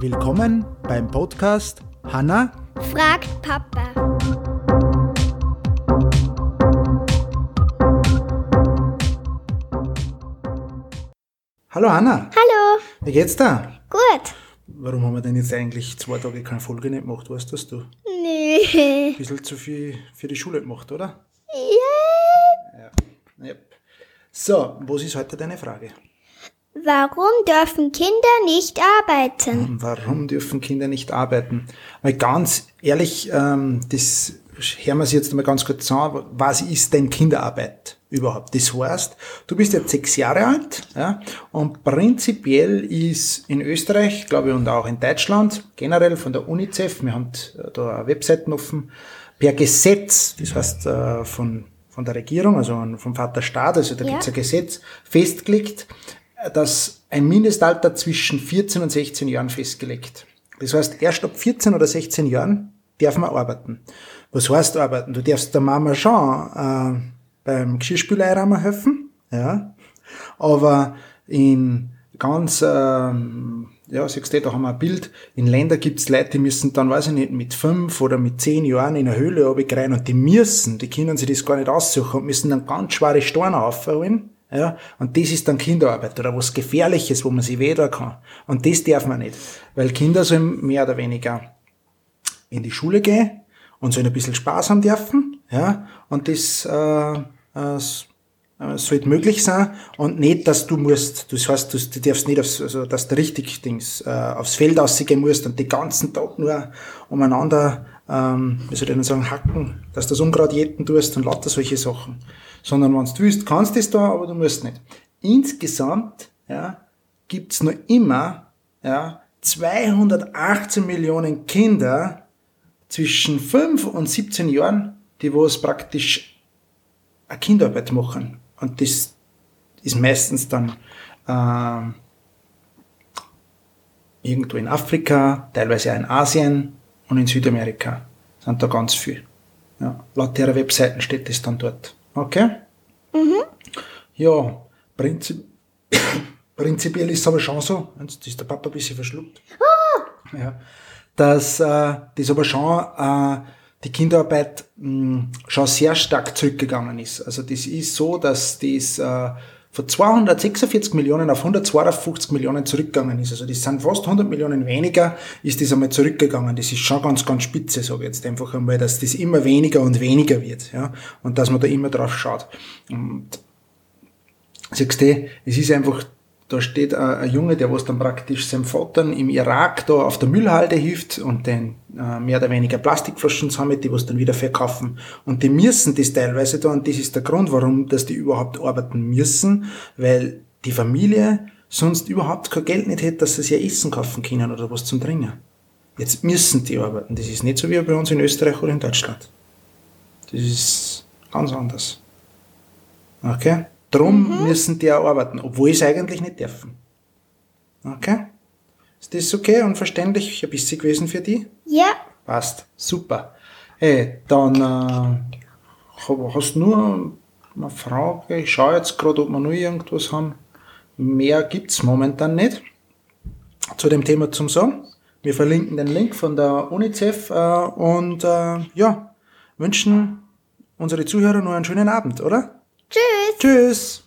Willkommen beim Podcast Hanna fragt Papa. Hallo Hanna, Hallo. wie geht's da? Gut. Warum haben wir denn jetzt eigentlich zwei Tage keine Folge nicht gemacht? Weißt das du? Nö. Ein bisschen zu viel für die Schule gemacht, oder? Ja. Ja. So, was ist heute deine Frage? Warum dürfen Kinder nicht arbeiten? Warum dürfen Kinder nicht arbeiten? Weil ganz ehrlich, ähm, das hören wir uns jetzt mal ganz kurz an. Was ist denn Kinderarbeit überhaupt? Das heißt, du bist jetzt sechs Jahre alt ja, und prinzipiell ist in Österreich, glaube ich, und auch in Deutschland, generell von der UNICEF, wir haben da Webseiten offen, per Gesetz, das heißt äh, von, von der Regierung, also vom Vater Staat, also da Ja. gibt's ein Gesetz, festgelegt, dass ein Mindestalter zwischen 14 und 16 Jahren festgelegt. Das heißt, erst ab 14 oder 16 Jahren darf man arbeiten. Was heißt arbeiten? Du darfst der Mama schon äh, beim Geschirrspüler helfen, ja, aber in ganz, ähm, ja, siehst du, da haben wir ein Bild, in Ländern gibt's Leute, die müssen dann, weiß ich nicht, mit fünf oder mit zehn Jahren in eine Höhle runtergreien und die müssen, die können sich das gar nicht aussuchen und müssen dann ganz schwere Steine aufholen, ja, und das ist dann Kinderarbeit oder was Gefährliches, wo man sich weh kann. Und das darf man nicht, weil Kinder sollen mehr oder weniger in die Schule gehen und sollen ein bisschen Spaß haben dürfen, ja, und das äh, äh, äh, sollte möglich sein. Und nicht, dass du musst, das heißt, du, darfst nicht, aufs, also, dass du richtig Dings, äh, aufs Feld rausgehen musst und den ganzen Tag nur umeinander, ähm, wie soll ich denn sagen, hacken, dass du das Unkraut jäten tust und lauter solche Sachen. Sondern wenn du willst, kannst du das da, aber du musst nicht. Insgesamt, ja, gibt's nur immer, ja, 218 Millionen Kinder zwischen 5 und 17 Jahren, die wo es praktisch eine Kinderarbeit machen. Und das ist meistens dann ähm, irgendwo in Afrika, teilweise auch in Asien und in Südamerika. Sind da ganz viel. Ja, laut der Webseiten steht das dann dort. Okay? Ja, prinzip prinzipiell ist es aber schon so, jetzt ist der Papa ein bisschen verschluckt, ja, dass äh, das aber schon äh, die Kinderarbeit mh, schon sehr stark zurückgegangen ist. Also das ist so, dass das äh, von 246 Millionen auf 152 Millionen zurückgegangen ist. Also das sind fast 100 Millionen weniger, ist das einmal zurückgegangen. Das ist schon ganz, ganz spitze, sage ich jetzt einfach einmal, dass das immer weniger und weniger wird. Ja? Und dass man da immer drauf schaut. Und siehst du, es ist einfach, da steht ein, Junge, der was dann praktisch seinem Vater im Irak da auf der Müllhalde hilft und den äh, mehr oder weniger Plastikflaschen sammelt, die was dann wieder verkaufen. Und die müssen das teilweise da und das ist der Grund, warum dass die überhaupt arbeiten müssen, weil die Familie sonst überhaupt kein Geld nicht hätte, dass sie sich Essen kaufen können oder was zum Trinken. Jetzt müssen die arbeiten. Das ist nicht so wie bei uns in Österreich oder in Deutschland. Das ist ganz anders. Okay? Drum müssen die auch arbeiten, obwohl sie eigentlich nicht dürfen. Okay? Ist das okay und verständlich ein bisschen gewesen für die? Ja. Passt. Super. Hey, dann äh, hast du nur eine Frage. Ich schaue jetzt gerade, ob wir noch irgendwas haben. Mehr gibt's momentan nicht zu dem Thema zum Sagen. Wir verlinken den Link von der UNICEF äh, und äh, ja, wünschen unsere Zuhörer noch einen schönen Abend, oder? Tschüss. Tschüss!